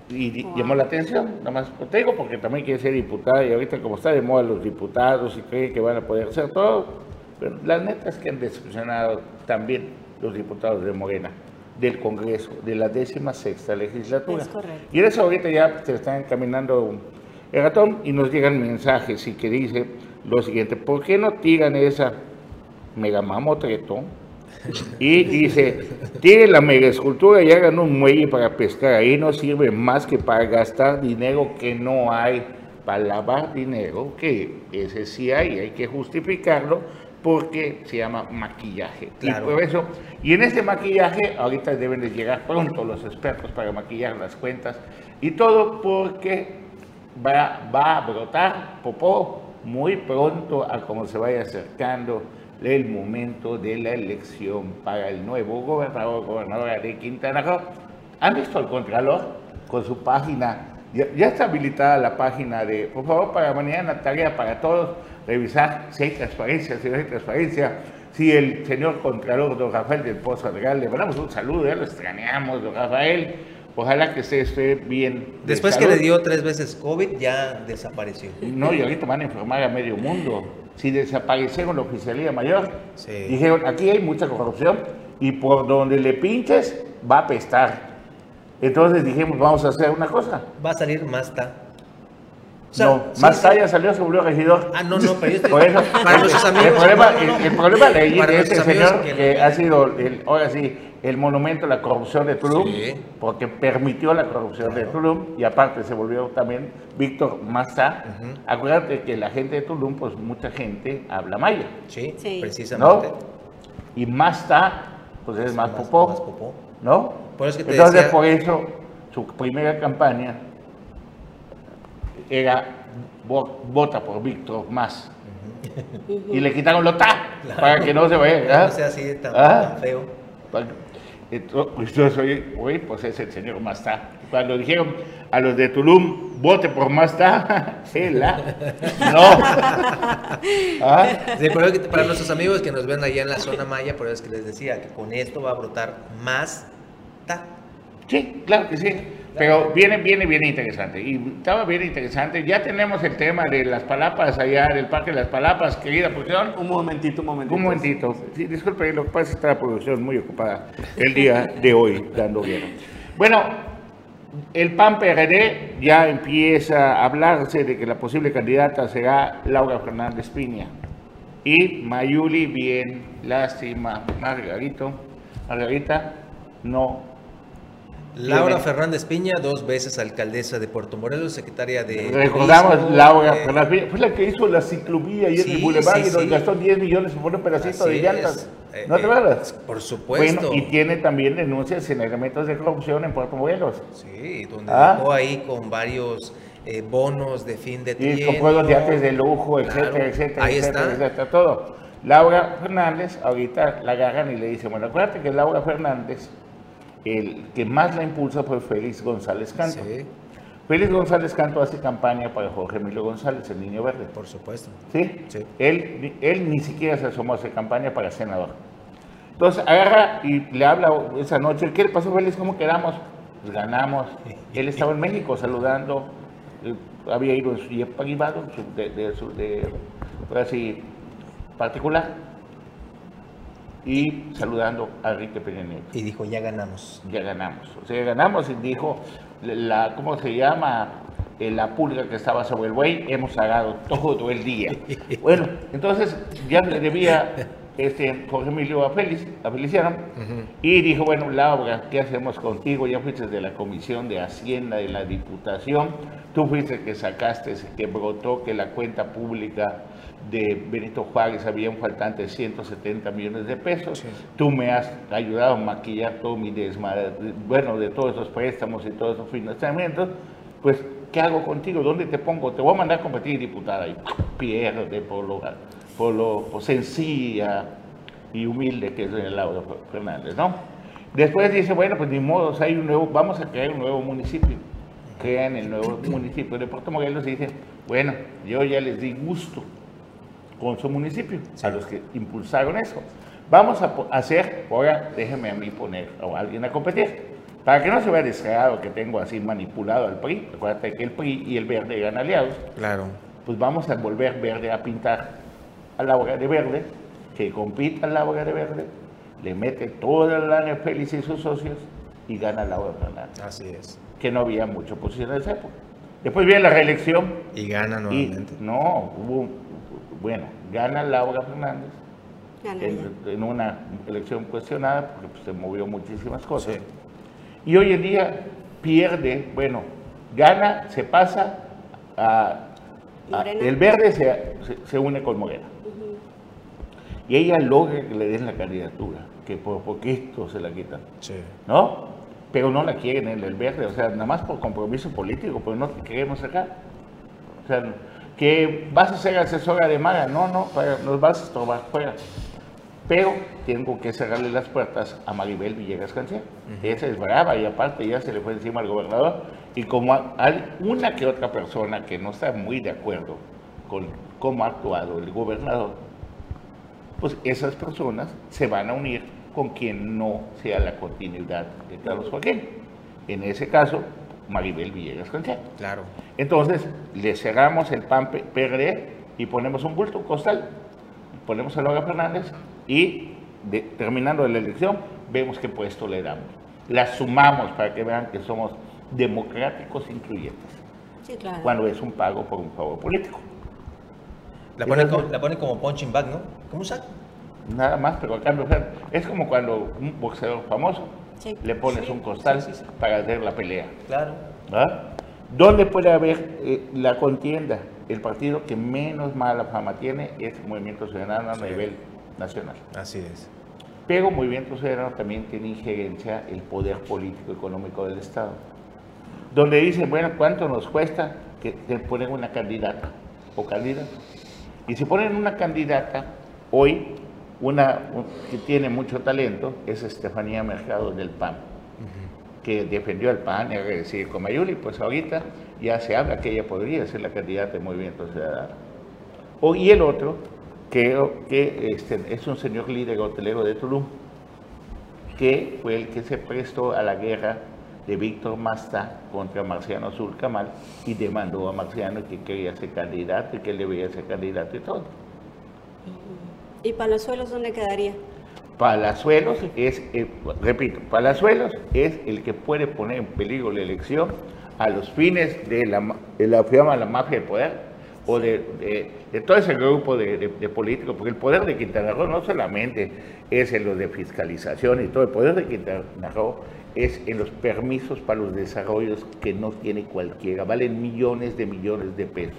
Y llamó la atención, nada más te digo porque también quiere ser diputada y ahorita como está de moda los diputados y creen que van a poder hacer todo, pero la neta es que han decepcionado también los diputados de Morena, del Congreso, de la décima sexta legislatura. Es correcto. Y en eso ahorita ya se está encaminando el ratón y nos llegan mensajes y que dice lo siguiente, ¿por qué no tiran esa megamamotreto? Y dice, tiren la mega escultura y hagan un muelle para pescar. Ahí no sirve más que para gastar dinero que no hay, para lavar dinero, que ese sí hay, hay que justificarlo porque se llama maquillaje. Claro. Y por eso, y en este maquillaje, ahorita deben de llegar pronto los expertos para maquillar las cuentas y todo porque va, va a brotar popó muy pronto a como se vaya acercando el momento de la elección para el nuevo gobernador, gobernadora de Quintana Roo. ¿Han visto al Contralor con su página? Ya, ya está habilitada la página de, por favor, para mañana, tarea para todos, revisar si hay transparencia, si no hay transparencia, si el señor Contralor, don Rafael del Pozo Real, le mandamos un saludo, ya lo extrañamos, don Rafael, ojalá que usted esté bien. de Después que le dio tres veces COVID, ya desapareció. No, y ahorita van a informar a medio mundo. Si desaparecieron la oficialía mayor, Sí. dijeron, aquí hay mucha corrupción y por donde le pinches va a apestar. Entonces dijimos, vamos a hacer una cosa. Va a salir más ta. O sea, no, sí, más sí. allá salió, se volvió regidor. Ah, no, no, pero yo estoy- Por eso, para nuestros amigos. El problema, no, no, no. el- el problema de, este señor que- que, ha sido, el, ahora sí, el monumento a la corrupción de Tulum, Sí. porque permitió la corrupción de Tulum y aparte se volvió también Víctor Massa. Acuérdate que la gente de Tulum, pues mucha gente habla maya, Sí, Sí. ¿no? precisamente. Y Massa, pues es más Más- popó, más popó. ¿no? Por eso que te Entonces, decía- por eso, su primera campaña era vo- vota por Víctor Más. Y le quitaron lo ta para que no se vaya. Para ¿ah? no sea así tan, Ah. tan feo. Entonces, yo soy, oye, pues es el señor Mastá. Cuando dijeron a los de Tulum, vote por Mastá, la No. ¿Ah? Sí, pero para nuestros amigos que nos ven allá en la zona maya, por eso es que les decía que con esto va a brotar más ta. Sí, claro que sí. Pero viene, viene, viene interesante. Y estaba bien interesante. Ya tenemos el tema de las palapas allá, del Parque de las Palapas, querida producción. Un momentito, un momentito. Un momentito. Sí, disculpe, lo que pasa es que está la producción muy ocupada el día de hoy dando guerra. Bueno, el PAN PRD ya empieza a hablarse de que la posible candidata será Laura Fernández Piña. Y Mayuli, bien, lástima, Margarito, Margarita, no. Laura Fernández Piña, dos veces alcaldesa de Puerto Morelos, secretaria de. Recordamos Turismo, Laura eh, Fernández Piña, fue la que hizo la ciclovía ahí en Sí, el Boulevard sí, y nos sí. gastó 10 millones por un pedacito así de llantas. es. ¿No te acuerdas? Por supuesto. Bueno, y tiene también denuncias en elementos de corrupción en Puerto Morelos. Sí, donde ¿Ah? dejó ahí con varios eh, bonos de fin de Y trienio. con juegos de artes de lujo, Claro, etcétera, etcétera, Ahí etcétera, está. etcétera, todo. Laura Fernández, ahorita la agarran y le dicen, bueno, acuérdate que Laura Fernández, el que más la impulsa fue Félix González Canto. Sí, Félix González Canto hace campaña para Jorge Emilio González, el Niño Verde. por supuesto. ¿Sí? Sí. Él, él ni siquiera se asomó a hacer campaña para senador. Entonces agarra y le habla esa noche, ¿qué le pasó Félix? ¿Cómo quedamos? Pues ganamos. Él estaba en México saludando, había ido en su jet privado, de, de, de- fue así, particular, y saludando a Enrique Peña Nieto Y dijo, ya ganamos. ya ganamos. O sea, ganamos y dijo, la, ¿cómo se llama? Eh, La pulga que estaba sobre el buey, hemos ganado todo el día. Bueno, entonces ya le debía este, Jorge Emilio a, Félix, a Feliciano y dijo, bueno, Laura, ¿qué hacemos contigo? Ya fuiste de la Comisión de Hacienda de la Diputación, tú fuiste que sacaste, que brotó que la cuenta pública de Benito Juárez había un faltante de 170 millones de pesos. Tú me has ayudado a maquillar todo mi desmadre, bueno, de todos esos préstamos y todos esos financiamientos. Pues, ¿qué hago contigo? ¿Dónde te pongo? Te voy a mandar a competir diputada y pierde por lo, por lo por sencilla y humilde que es doña Laura Fernández, ¿no? Después dice, bueno, pues ni modo, hay un nuevo, vamos a crear un nuevo municipio. Crean el nuevo municipio de Puerto Morelos y dicen, bueno, yo ya les di gusto con su municipio, a los que impulsaron eso. Vamos a hacer, ahora déjeme a mí poner a alguien a competir, para que no se vea descarado que tengo así manipulado al PRI, acuérdate que el PRI y el Verde eran aliados, Claro. pues vamos a volver Verde a pintar a Laura de Verde, que compita a Laura de Verde, le mete toda la lana Félix y sus socios y gana Laura Fernández, Así es. que no había mucha oposición en esa época. Después viene la reelección, Y gana y nuevamente. no, hubo, bueno, gana Laura Fernández en, en una elección cuestionada porque pues, se movió muchísimas cosas. Sí. Y hoy en día pierde, bueno, gana, se pasa a... el verde se, se- se une con Morena. Y ella logra que le den la candidatura, que por poquito se la quitan. Sí. ¿no? Pero no la quieren en el verde, o sea, nada más por compromiso político, pero no te queremos acá. O sea, que vas a ser asesora de Mara, no, no, para- nos vas a estorbar fuera. Pero tengo que cerrarle las puertas a Maribel Villegas Cancel. Esa es brava y aparte ya se le fue encima al gobernador. Y como ha- hay una que otra persona que no está muy de acuerdo con cómo ha actuado el gobernador, pues esas personas se van a unir con quien no sea la continuidad de Carlos Joaquín. En ese caso, Maribel Villegas Cancel. Claro. Entonces, le cerramos el PAN PRD y ponemos un bulto, un costal. Ponemos a Laura Fernández y de- terminando la elección, vemos qué puesto le damos. La sumamos para que vean que somos democráticos incluyentes, Sí, claro. cuando es un pago por un favor político. La ponen como, la ponen como punching bag, ¿no? Como un saco. Nada más, pero a cambio, o sea, es como cuando un boxeador famoso Sí. le pones Sí, un costal sí, sí, sí. para hacer la pelea. Claro. ¿verdad? ¿Dónde puede haber eh, la contienda? El partido que menos mala fama tiene es Movimiento Ciudadano a nivel nacional. Así es. Pero Movimiento Ciudadano también tiene injerencia el poder político económico del Estado. Donde dicen, bueno, ¿cuánto nos cuesta que te ponen una candidata o candidato? Y si ponen una candidata, hoy, una un- que tiene mucho talento es Estefanía Mercado del PAN, que defendió al PAN y decir con Mayuli, pues ahorita ya se habla que ella podría ser la candidata de Movimiento Ciudadano. O, y el otro, creo que este, es un señor líder hotelero de Tulum, que fue el que se prestó a la guerra de Víctor Masta contra Marciano Zulcamal y demandó a Marciano que quería ser candidato y que él debía ser candidato y todo. ¿Y Palazuelos dónde quedaría? Palazuelos es, eh, repito, Palazuelos es el que puede poner en peligro la elección a los fines de la, de la, llama la mafia del poder o de, de- de todo ese grupo de, de- de políticos, porque el poder de Quintana Roo no solamente es en lo de fiscalización y todo, el poder de Quintana Roo es en los permisos para los desarrollos que no tiene cualquiera, valen millones de millones de pesos.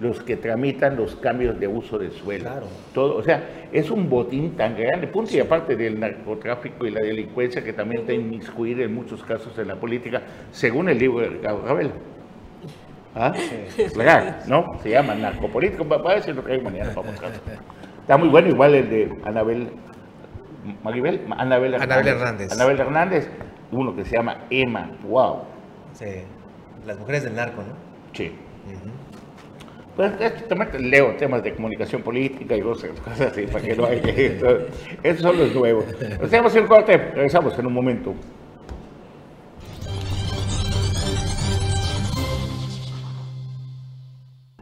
Los que tramitan los cambios de uso de suelo. Todo, o sea, es un botín tan grande, punto y aparte del narcotráfico y la delincuencia que también está inmiscuida en muchos casos en la política, según el libro de Ricardo Ravelo. ¿Ah? Legal, ¿no? Se llama narcopolítico, a decir lo que hay mañana para buscar. Está muy bueno, igual el de Anabel Maribel, Anabel Hernández. Anabel Hernández. Anabel Hernández, uno que se llama Emma, wow. Sí, las mujeres del narco, ¿no? Sí. Pues leo temas de comunicación política y cosas así, para que no haya esto. Esos son los nuevos. Hacemos un corte, regresamos en un momento.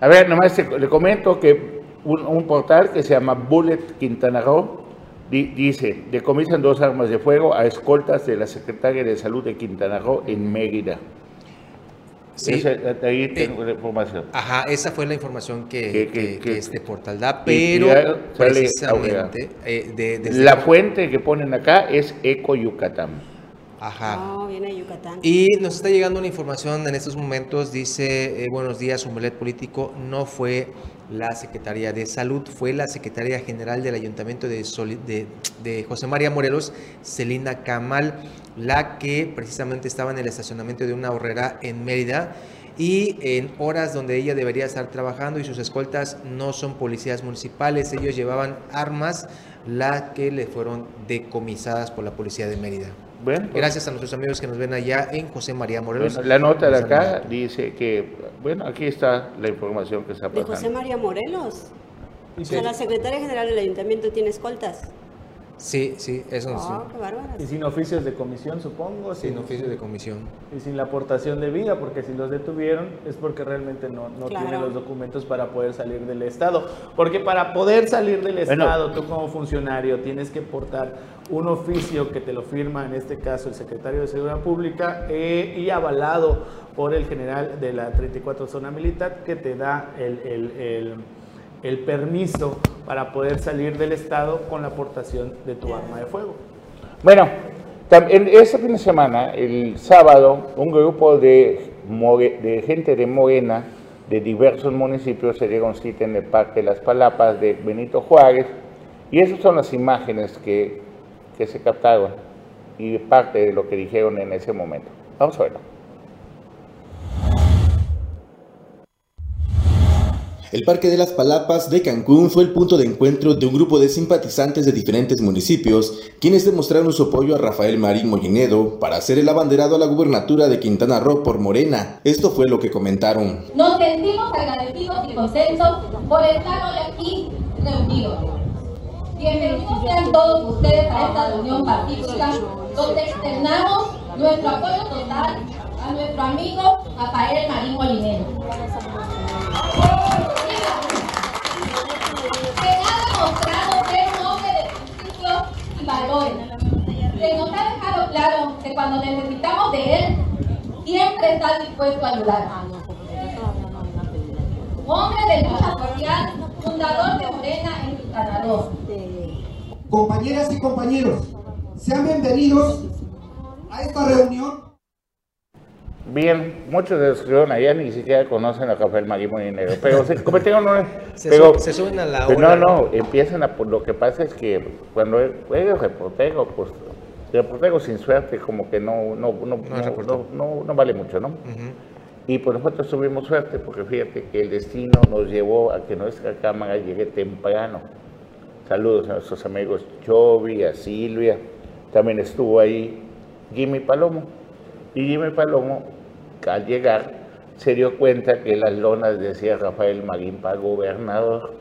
A ver, nomás le comento que un, portal que se llama Bullet Quintana Roo di- dice, decomisan dos armas de fuego a escoltas de la Secretaria de Salud de Quintana Roo en Mérida. Sí. Esa- ahí tengo la información. Ajá, esa fue la información que, Que- que- que- que que- este portal da, pero ya sale precisamente eh, de, desde- La fuente que ponen acá es Eco Yucatán. Ajá. No, viene de Yucatán. Y nos está llegando una información en estos momentos, dice, eh, buenos días, Omelet Político, no fue la Secretaría de Salud, fue la Secretaria General del Ayuntamiento de, de José María Morelos, Celina Camal, la que precisamente estaba en el estacionamiento de una horrera en Mérida y en horas donde ella debería estar trabajando y sus escoltas no son policías municipales, ellos llevaban armas, las que le fueron decomisadas por la policía de Mérida. Bueno, pues, Gracias a nuestros amigos que nos ven allá en José María Morelos. bueno, la nota de acá dice que, bueno, aquí está la información que está De José pasando. María Morelos. O Sí. sea, la secretaria general del ayuntamiento tiene escoltas. Sí, sí, eso Ah, sí. qué bárbaras. Y sin oficios de comisión, supongo. Sin oficio de comisión. Y sin la aportación de vida, porque si los detuvieron es porque realmente no, no Claro. tienen los documentos para poder salir del Estado. Porque para poder salir del Bueno. Estado, tú como funcionario tienes que portar un oficio que te lo firma, en este caso, el secretario de Seguridad Pública eh, y avalado por el general de la 34 Zona Militar que te da el, el- permiso para poder salir del Estado con la aportación de tu arma de fuego. Bueno, también este fin de semana, el sábado, un grupo de gente de Morena de diversos municipios se dieron cita en el Parque Las Palapas de Benito Juárez y esas son las imágenes que, que se captaron y parte de lo que dijeron en ese momento. Vamos a verlo. El Parque de las Palapas de Cancún fue el punto de encuentro de un grupo de simpatizantes de diferentes municipios, quienes demostraron su apoyo a Rafael Marín Mollinedo para ser el abanderado a la gubernatura de Quintana Roo por Morena. Esto fue lo que comentaron. Nos sentimos agradecidos y contentos por estar hoy aquí reunidos. Bienvenidos sean todos ustedes a esta reunión pacífica donde externamos nuestro apoyo total a nuestro amigo Rafael Marín Molinero. Que ha demostrado ser un hombre de principios y valores. Que nos ha dejado claro que cuando necesitamos de él, siempre está dispuesto a ayudar. Hombre de lucha social, fundador de Morena en Quintana Roo. Compañeras y compañeros, sean bienvenidos a esta reunión. Bien, muchos de los que estuvieron allá ni siquiera conocen a Rafael Marín Molinero, pero se cometieron un- Se, pero- se suben a la Pero ola. no, no, empiezan a, por lo que pasa es que cuando eres reportero, pues reportero sin suerte como que no, no, no, no, no- no- no vale mucho, ¿no? Ujú. Y pues nosotros tuvimos suerte porque fíjate que el destino nos llevó a que nuestra cámara llegue temprano. Saludos a nuestros amigos Chovi, a Silvia, también estuvo ahí Jimmy Palomo. Y Jimmy Palomo, al llegar, se dio cuenta que las lonas decía Rafael Marín para gobernador.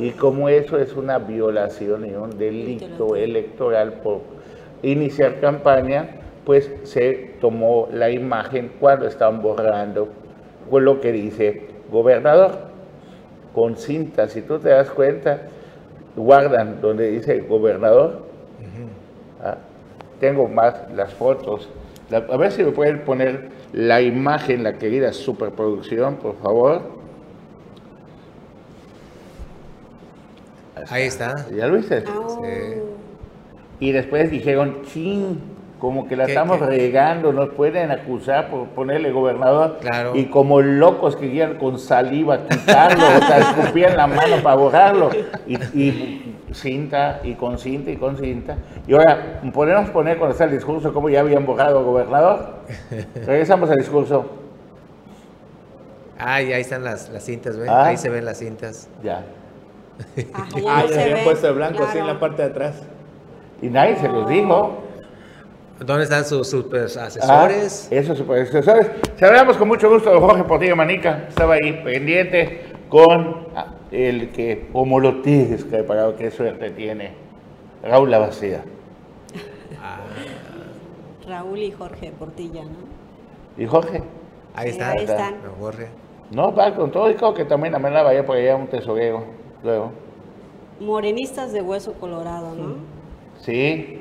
Y como eso es una violación y un delito electoral por iniciar campaña, pues se tomó la imagen cuando estaban borrando con lo que dice gobernador, con cinta, si tú te das cuenta, guardan donde dice gobernador. Ah, tengo más las fotos. La- a ver si me pueden poner la imagen, la querida superproducción, por favor. Ahí está. ¿Ya lo viste? Ah, Sí. Y después dijeron, chin, como que la ¿Qué- estamos qué? regando, nos pueden acusar por ponerle gobernador Claro. y como locos que quieran con saliva quitarlo, o sea, escupían la mano para borrarlo y, y cinta y con cinta y con cinta. Y ahora, podemos poner cuando está el discurso como ya habían borrado al gobernador. Regresamos al discurso. Ay, ahí están las, las cintas, ¿ven? Ah. Ahí se ven las cintas. Ya. Ah, ya se habían puesto de blanco así en la parte de atrás. Y nadie se los dijo. ¿Dónde están sus super Ah, asesores? esos superasesores. Saludamos con mucho gusto a Jorge Portillo Manica. Estaba ahí pendiente con ah, el que, como los tigres que he pagado, qué suerte tiene. Raúl Lavacía. Raúl y Jorge Portilla, ¿no? ¿Y Jorge? Ahí Sí, está. ahí están. Jorge. No, va con todo y creo que también a la vaya por allá un tesorero. Luego. Morenistas de hueso colorado, ¿no? Sí.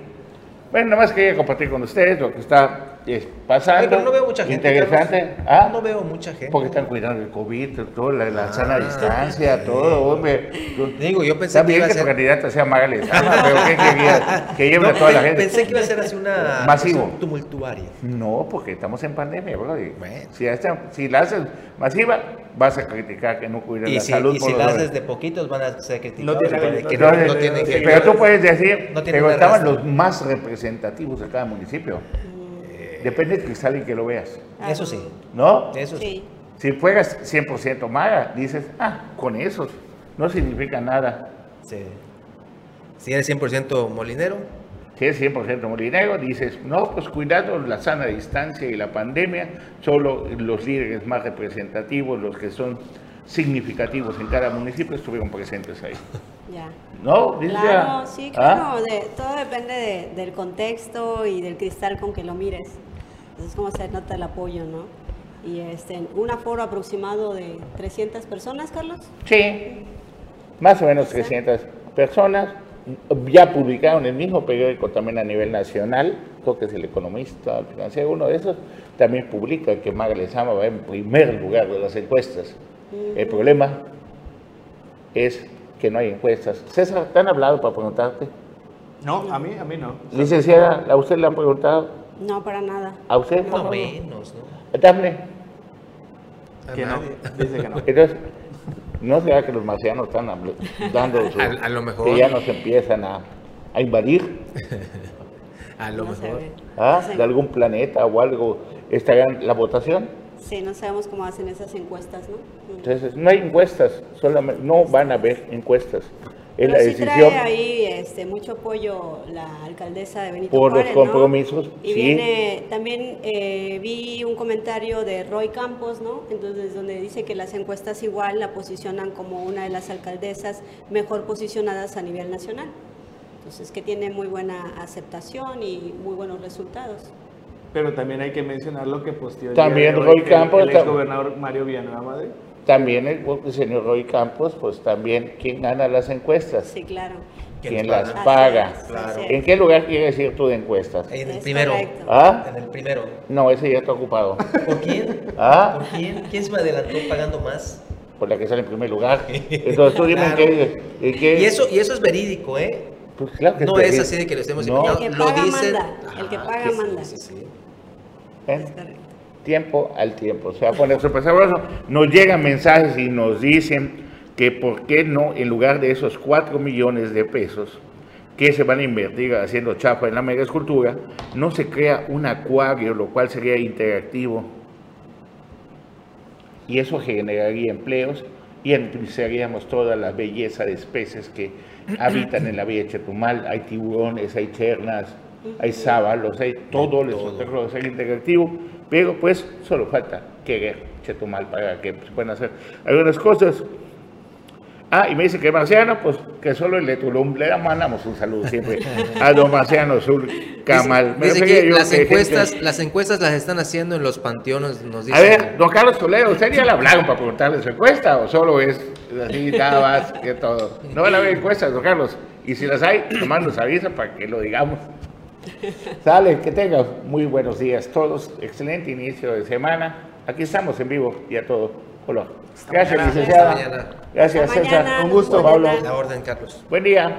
Bueno, nada más quería compartir con ustedes lo que está eh, pasando. Ay, pero no veo mucha gente, Interesante. ¿Ah? No veo mucha gente. Porque están cuidando el COVID, todo, la, la sana Ah, distancia, sí. todo, hombre. Digo, yo pensé que iba a que tu ser... candidata sea Maga Lezama, pero ¿qué quería? Que lleve No, a toda la gente. Pensé que iba a ser así una... Masivo. tumultuaria. No, porque estamos en pandemia, bro. Bueno. Si, si la haces masiva, vas a criticar que no cuida Y la si, salud y por si los la jóvenes. haces de poquitos van a ser criticados. No tiene- porque no que no, no pero tú puedes decir, pero estaban los más representativos de cada municipio. Depende del cristal en que lo veas, Eso sí, ¿no? eso sí. Sí. Si fueras 100% maga, dices, ah, con esos, no significa nada. sí. Si eres 100% molinero, Si es 100% molinero, dices, no, pues cuidado la sana distancia y la pandemia, solo los líderes más representativos, los que son significativos en cada municipio, estuvieron presentes ahí. Ya. ¿No? Dices, Claro, ya, sí, ¿ah? claro. de- todo depende de- del contexto y del cristal con que lo mires. Entonces, cómo se nota el apoyo, ¿no? Y este, un aforo aproximado de 300 personas, Carlos. Sí, más o menos 300 personas. Ya publicaron el mismo periódico también a nivel nacional, creo que es El Economista, el Financiero, uno de esos, también publica que Maga Lezama va en primer lugar de las encuestas. El problema es que no hay encuestas. César, ¿te han hablado para preguntarte? No, a mí, a mí no. Licenciada, ¿a usted le han preguntado? No, para nada. ¿A usted? no menos, ¿no? Dafne. A Que no, dice que no. Entonces, ¿no será que los marcianos están dando su- A- a lo mejor. que ya nos empiezan a, a invadir A lo No mejor. ¿ah? No sé. de algún planeta o algo? ¿Estarán la votación? Sí, no sabemos cómo hacen esas encuestas, ¿no? Entonces, no hay encuestas, solamente, no van a haber encuestas. Es Pero la sí decisión trae ahí este, mucho apoyo la alcaldesa de Benito por los Juárez, ¿no? compromisos. Y sí. viene, también eh, vi un comentario de Roy Campos, ¿no? Entonces, donde dice que las encuestas igual la posicionan como una de las alcaldesas mejor posicionadas a nivel nacional. Entonces, que tiene muy buena aceptación y muy buenos resultados. Pero también hay que mencionar lo que posteó el También día de Roy el- Campos el, tam- exgobernador Mario Villanueva Madrid. También el, el señor Roy Campos, pues también, ¿quién gana las encuestas? Sí, claro. ¿Quién las paga? paga? Es, Claro. ¿En qué lugar quieres ir tú de encuestas? En el primero. ¿Ah? En el primero. No, ese ya está ocupado. ¿Por quién? ¿Ah? ¿Por quién? ¿Quién se me adelantó pagando más? Por la que sale en primer lugar. Entonces tú dime en Claro. qué, en qué- Y eso, y eso es verídico, ¿eh? Pues claro que No es así de que lo estemos No. El que Lo paga dicen. manda, el que paga sí, manda. sí, sí. ¿Eh? Tiempo al tiempo. Se va a poner súper sabroso. Nos llegan mensajes y nos dicen que por qué no, en lugar de esos 4 millones de pesos que se van a invertir haciendo chapa en la mega escultura, no se crea un acuario, lo cual sería interactivo. Y eso generaría empleos y utilizaríamos toda la belleza de especies que habitan en la Villa Chetumal. Hay tiburones, hay chernas, hay sábalos, hay todo el espectáculo ser interactivo, pero pues solo falta querer Chetumal para que se puedan hacer algunas cosas. Ah, y me dice que Marciano, pues que solo el de Tulum le mandamos un saludo siempre a don Marciano Sur Camal. Dice refería que las que gente- encuestas, las encuestas las están haciendo en los panteones, nos dicen. A ver, don Carlos Toledo, ¿usted ya le hablaron para preguntarle su encuesta o solo es así, nada más que todo? No van a haber encuestas, don Carlos. Y si las hay, nomás nos avisa para que lo digamos. Sale, que tengan muy buenos días todos. Excelente inicio de semana. Aquí estamos en vivo y a todo color. Gracias, mañana. licenciada. Gracias, Hasta César. mañana. Un gusto, Pablo. La orden, Carlos. Buen día.